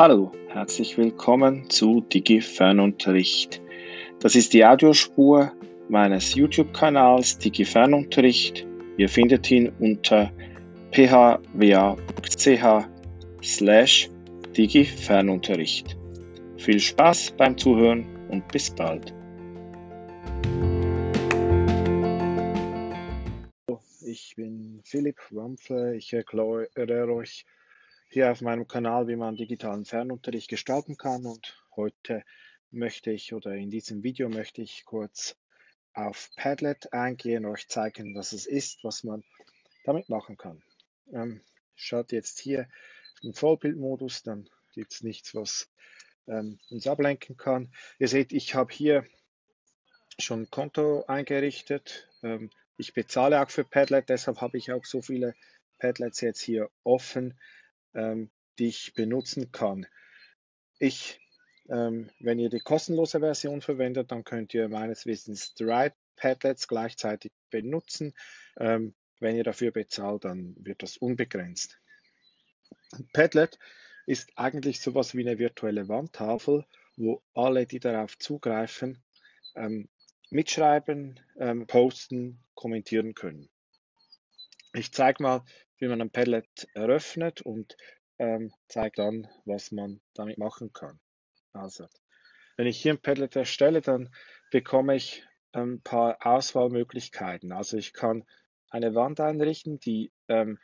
Hallo, herzlich willkommen zu DigiFernunterricht. Das ist die Audiospur meines YouTube-Kanals DigiFernunterricht. Ihr findet ihn unter phwa.ch slash DigiFernunterricht. Viel Spaß beim Zuhören und bis bald. Ich bin Philipp Wampfle. Ich erkläre euch hier auf meinem Kanal, wie man digitalen Fernunterricht gestalten kann. Und heute möchte ich oder in diesem Video möchte ich kurz auf Padlet eingehen, euch zeigen, was es ist, was man damit machen kann. Ähm, schaut jetzt hier im Vollbildmodus, dann gibt es nichts, was ähm, uns ablenken kann. Ihr seht, ich habe hier schon ein Konto eingerichtet. Ähm, ich bezahle auch für Padlet, deshalb habe ich auch so viele Padlets jetzt hier offen ähm, die ich benutzen kann. Ich, ähm, wenn ihr die kostenlose Version verwendet, dann könnt ihr meines Wissens drei Padlets gleichzeitig benutzen. Ähm, wenn ihr dafür bezahlt, dann wird das unbegrenzt. Padlet ist eigentlich sowas wie eine virtuelle Wandtafel, wo alle, die darauf zugreifen, ähm, mitschreiben, ähm, posten, kommentieren können. Ich zeige mal, wie man ein Padlet eröffnet und ähm, zeige dann, was man damit machen kann. Also, wenn ich hier ein Padlet erstelle, dann bekomme ich ein paar Auswahlmöglichkeiten. Also ich kann eine Wand einrichten, die ähm,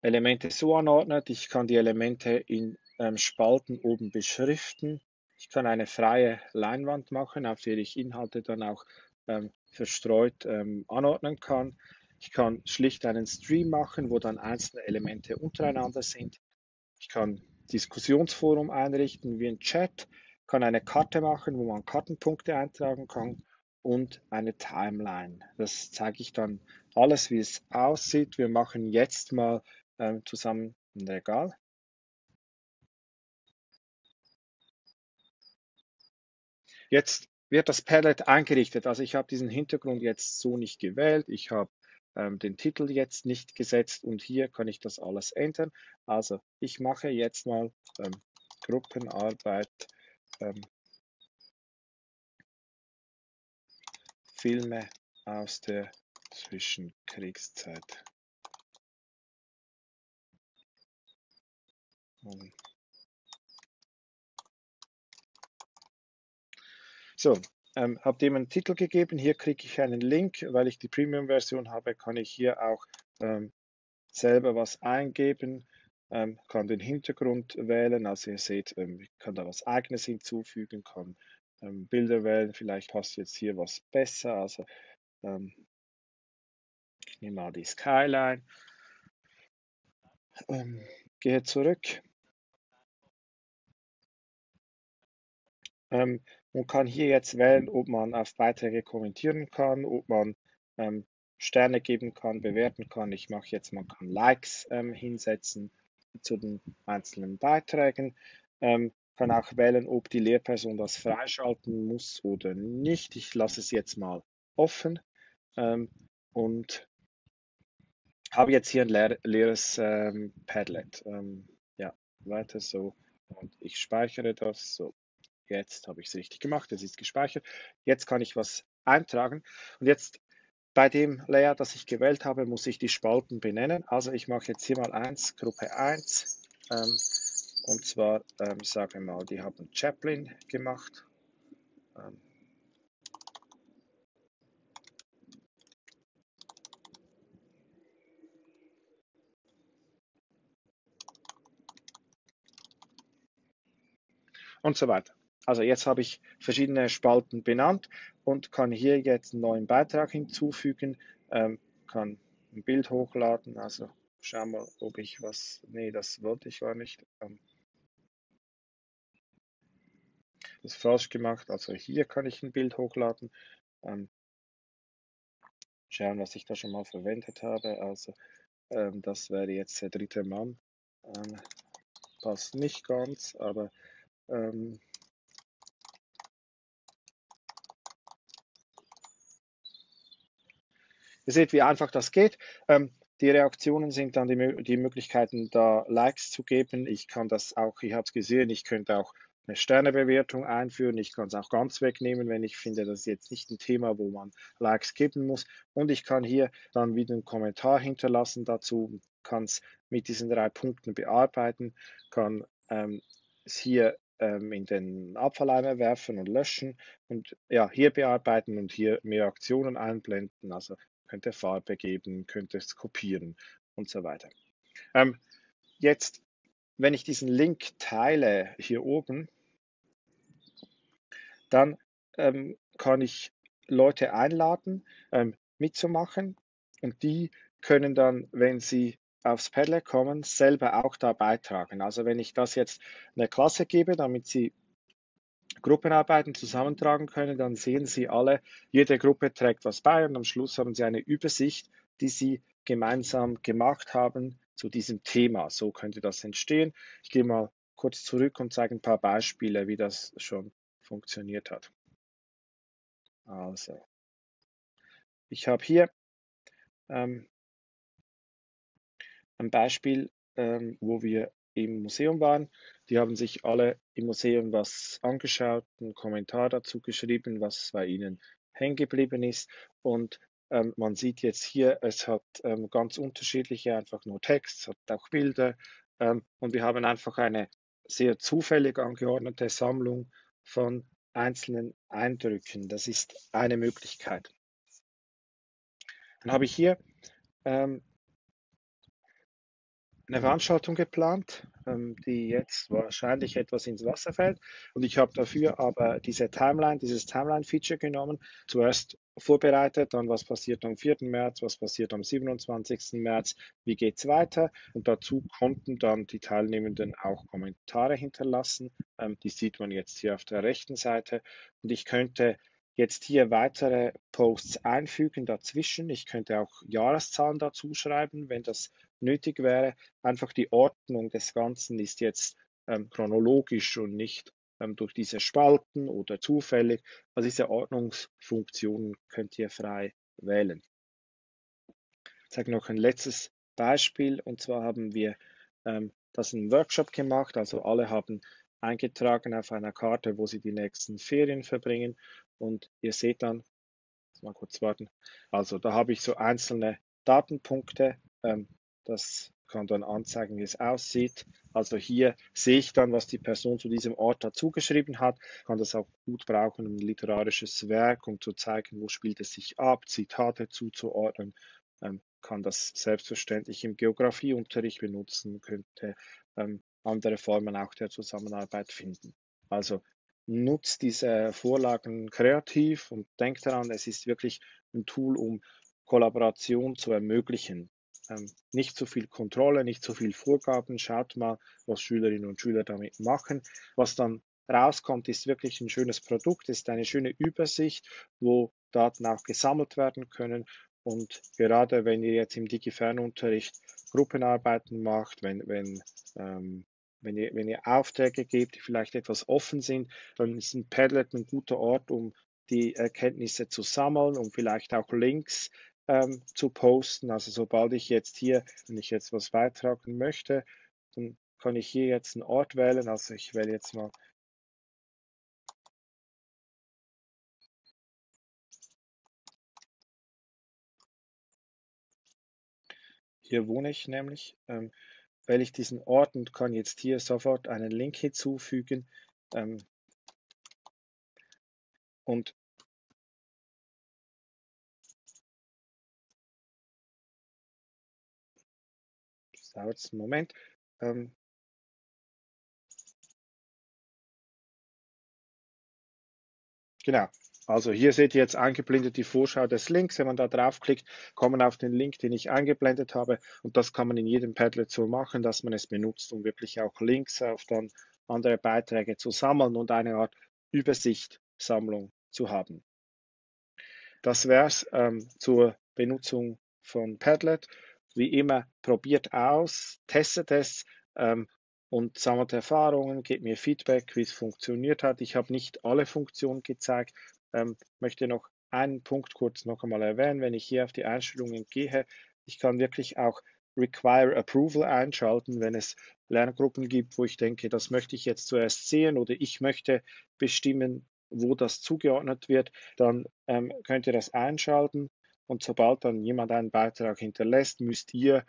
Elemente so anordnet. Ich kann die Elemente in ähm, Spalten oben beschriften. Ich kann eine freie Leinwand machen, auf der ich Inhalte dann auch ähm, verstreut ähm, anordnen kann. Ich kann schlicht einen Stream machen, wo dann einzelne Elemente untereinander sind. Ich kann Diskussionsforum einrichten wie ein Chat, kann eine Karte machen, wo man Kartenpunkte eintragen kann und eine Timeline. Das zeige ich dann alles, wie es aussieht. Wir machen jetzt mal ähm, zusammen ein Regal. Jetzt wird das Padlet eingerichtet. Also ich habe diesen Hintergrund jetzt so nicht gewählt. Ich habe ähm, den Titel jetzt nicht gesetzt und hier kann ich das alles ändern. Also ich mache jetzt mal ähm, Gruppenarbeit ähm, Filme aus der Zwischenkriegszeit. So, ähm, habe dem einen Titel gegeben. Hier kriege ich einen Link, weil ich die Premium-Version habe, kann ich hier auch ähm, selber was eingeben, ähm, kann den Hintergrund wählen. Also ihr seht, ähm, ich kann da was eigenes hinzufügen, kann ähm, Bilder wählen. Vielleicht passt jetzt hier was besser. Also ähm, ich nehme mal die Skyline, gehe zurück. Ähm, und kann hier jetzt wählen, ob man auf Beiträge kommentieren kann, ob man ähm, Sterne geben kann, bewerten kann. Ich mache jetzt, man kann Likes ähm, hinsetzen zu den einzelnen Beiträgen. Ähm, kann auch wählen, ob die Lehrperson das freischalten muss oder nicht. Ich lasse es jetzt mal offen ähm, und habe jetzt hier ein leer, leeres ähm, Padlet. Ähm, ja, weiter so. Und ich speichere das so. Jetzt habe ich es richtig gemacht, es ist gespeichert. Jetzt kann ich was eintragen. Und jetzt bei dem Layer, das ich gewählt habe, muss ich die Spalten benennen. Also ich mache jetzt hier mal 1, Gruppe 1. Ähm, und zwar, ähm, sagen wir mal, die haben Chaplin gemacht. Ähm, und so weiter. Also jetzt habe ich verschiedene Spalten benannt und kann hier jetzt einen neuen Beitrag hinzufügen, ähm, kann ein Bild hochladen, also schau mal, ob ich was, nee, das wollte ich gar nicht. Ähm, das ist falsch gemacht, also hier kann ich ein Bild hochladen. Ähm, schauen, was ich da schon mal verwendet habe, also ähm, das wäre jetzt der dritte Mann. Ähm, passt nicht ganz, aber ähm, Ihr seht, wie einfach das geht. Ähm, die Reaktionen sind dann die, die Möglichkeiten, da Likes zu geben. Ich kann das auch, ich habe es gesehen, ich könnte auch eine Sternebewertung einführen. Ich kann es auch ganz wegnehmen, wenn ich finde, das ist jetzt nicht ein Thema, wo man Likes geben muss. Und ich kann hier dann wieder einen Kommentar hinterlassen dazu, kann es mit diesen drei Punkten bearbeiten, kann ähm, es hier ähm, in den Abfalleimer werfen und löschen und ja, hier bearbeiten und hier mehr Aktionen einblenden. Also könnte Farbe geben, könnte es kopieren und so weiter. Ähm, jetzt, wenn ich diesen Link teile hier oben, dann ähm, kann ich Leute einladen, ähm, mitzumachen und die können dann, wenn sie aufs Padlet kommen, selber auch da beitragen. Also wenn ich das jetzt einer Klasse gebe, damit sie Gruppenarbeiten zusammentragen können, dann sehen Sie alle, jede Gruppe trägt was bei und am Schluss haben Sie eine Übersicht, die Sie gemeinsam gemacht haben zu diesem Thema. So könnte das entstehen. Ich gehe mal kurz zurück und zeige ein paar Beispiele, wie das schon funktioniert hat. Also, ich habe hier ähm, ein Beispiel, ähm, wo wir im Museum waren. Die haben sich alle im Museum was angeschaut, einen Kommentar dazu geschrieben, was bei ihnen hängen geblieben ist. Und ähm, man sieht jetzt hier, es hat ähm, ganz unterschiedliche, einfach nur Text, hat auch Bilder. Ähm, und wir haben einfach eine sehr zufällig angeordnete Sammlung von einzelnen Eindrücken. Das ist eine Möglichkeit. Dann habe ich hier ähm, eine Veranstaltung geplant, ähm, die jetzt wahrscheinlich etwas ins Wasser fällt. Und ich habe dafür aber diese Timeline, dieses Timeline-Feature genommen. Zuerst vorbereitet, dann was passiert am 4. März, was passiert am 27. März, wie geht es weiter. Und dazu konnten dann die Teilnehmenden auch Kommentare hinterlassen. Ähm, die sieht man jetzt hier auf der rechten Seite. Und ich könnte jetzt hier weitere Posts einfügen dazwischen. Ich könnte auch Jahreszahlen dazu schreiben, wenn das nötig wäre. Einfach die Ordnung des Ganzen ist jetzt ähm, chronologisch und nicht ähm, durch diese Spalten oder zufällig. Also diese Ordnungsfunktionen könnt ihr frei wählen. Ich zeige noch ein letztes Beispiel und zwar haben wir ähm, das einem Workshop gemacht. Also alle haben eingetragen auf einer Karte, wo sie die nächsten Ferien verbringen und ihr seht dann, mal kurz warten, also da habe ich so einzelne Datenpunkte, ähm, das kann dann anzeigen, wie es aussieht. Also hier sehe ich dann, was die Person zu diesem Ort dazu geschrieben hat, kann das auch gut brauchen, um ein literarisches Werk, um zu zeigen, wo spielt es sich ab, Zitate zuzuordnen, ähm, kann das selbstverständlich im Geografieunterricht benutzen, könnte ähm, andere Formen auch der Zusammenarbeit finden. Also nutzt diese Vorlagen kreativ und denkt daran, es ist wirklich ein Tool, um Kollaboration zu ermöglichen ähm, nicht so viel Kontrolle, nicht so viel Vorgaben. Schaut mal, was Schülerinnen und Schüler damit machen. Was dann rauskommt, ist wirklich ein schönes Produkt, ist eine schöne Übersicht, wo Daten auch gesammelt werden können. Und gerade wenn ihr jetzt im Digi-Fernunterricht Gruppenarbeiten macht, wenn, wenn, ähm, wenn, ihr, wenn ihr Aufträge gebt, die vielleicht etwas offen sind, dann ist ein Padlet ein guter Ort, um die Erkenntnisse zu sammeln, um vielleicht auch Links ähm, zu posten. Also sobald ich jetzt hier, wenn ich jetzt was beitragen möchte, dann kann ich hier jetzt einen Ort wählen. Also ich wähle jetzt mal Hier wohne ich nämlich. Ähm, wähle ich diesen Ort und kann jetzt hier sofort einen Link hinzufügen. Ähm, und dauert einen Moment. Ähm, genau. Also hier seht ihr jetzt eingeblendet die Vorschau des Links. Wenn man da draufklickt, kommen auf den Link, den ich eingeblendet habe. Und das kann man in jedem Padlet so machen, dass man es benutzt, um wirklich auch Links auf dann andere Beiträge zu sammeln und eine Art Übersichtsammlung zu haben. Das wäre es ähm, zur Benutzung von Padlet wie immer, probiert aus, testet es ähm, und sammelt Erfahrungen, gebt mir Feedback, wie es funktioniert hat. Ich habe nicht alle Funktionen gezeigt, ähm, möchte noch einen Punkt kurz noch einmal erwähnen. Wenn ich hier auf die Einstellungen gehe, Ich kann wirklich auch Require Approval einschalten, wenn es Lerngruppen gibt, wo ich denke, das möchte ich jetzt zuerst sehen oder ich möchte bestimmen, wo das zugeordnet wird, dann ähm, könnt ihr das einschalten und sobald dann jemand einen Beitrag hinterlässt, müsst ihr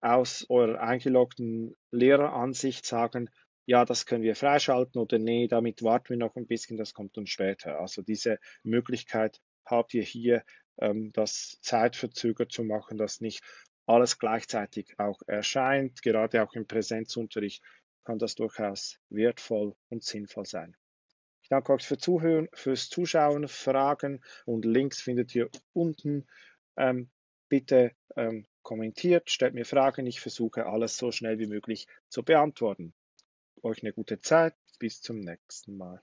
aus eurer eingeloggten Lehreransicht sagen, ja, das können wir freischalten oder nee, damit warten wir noch ein bisschen, das kommt dann später. Also diese Möglichkeit habt ihr hier, ähm, das zeitverzögert zu machen, dass nicht alles gleichzeitig auch erscheint. Gerade auch im Präsenzunterricht kann das durchaus wertvoll und sinnvoll sein. Ich danke euch für Zuhören, fürs Zuschauen, Fragen und Links findet ihr unten. Ähm, bitte ähm, kommentiert, stellt mir Fragen. Ich versuche alles so schnell wie möglich zu beantworten. Euch eine gute Zeit. Bis zum nächsten Mal.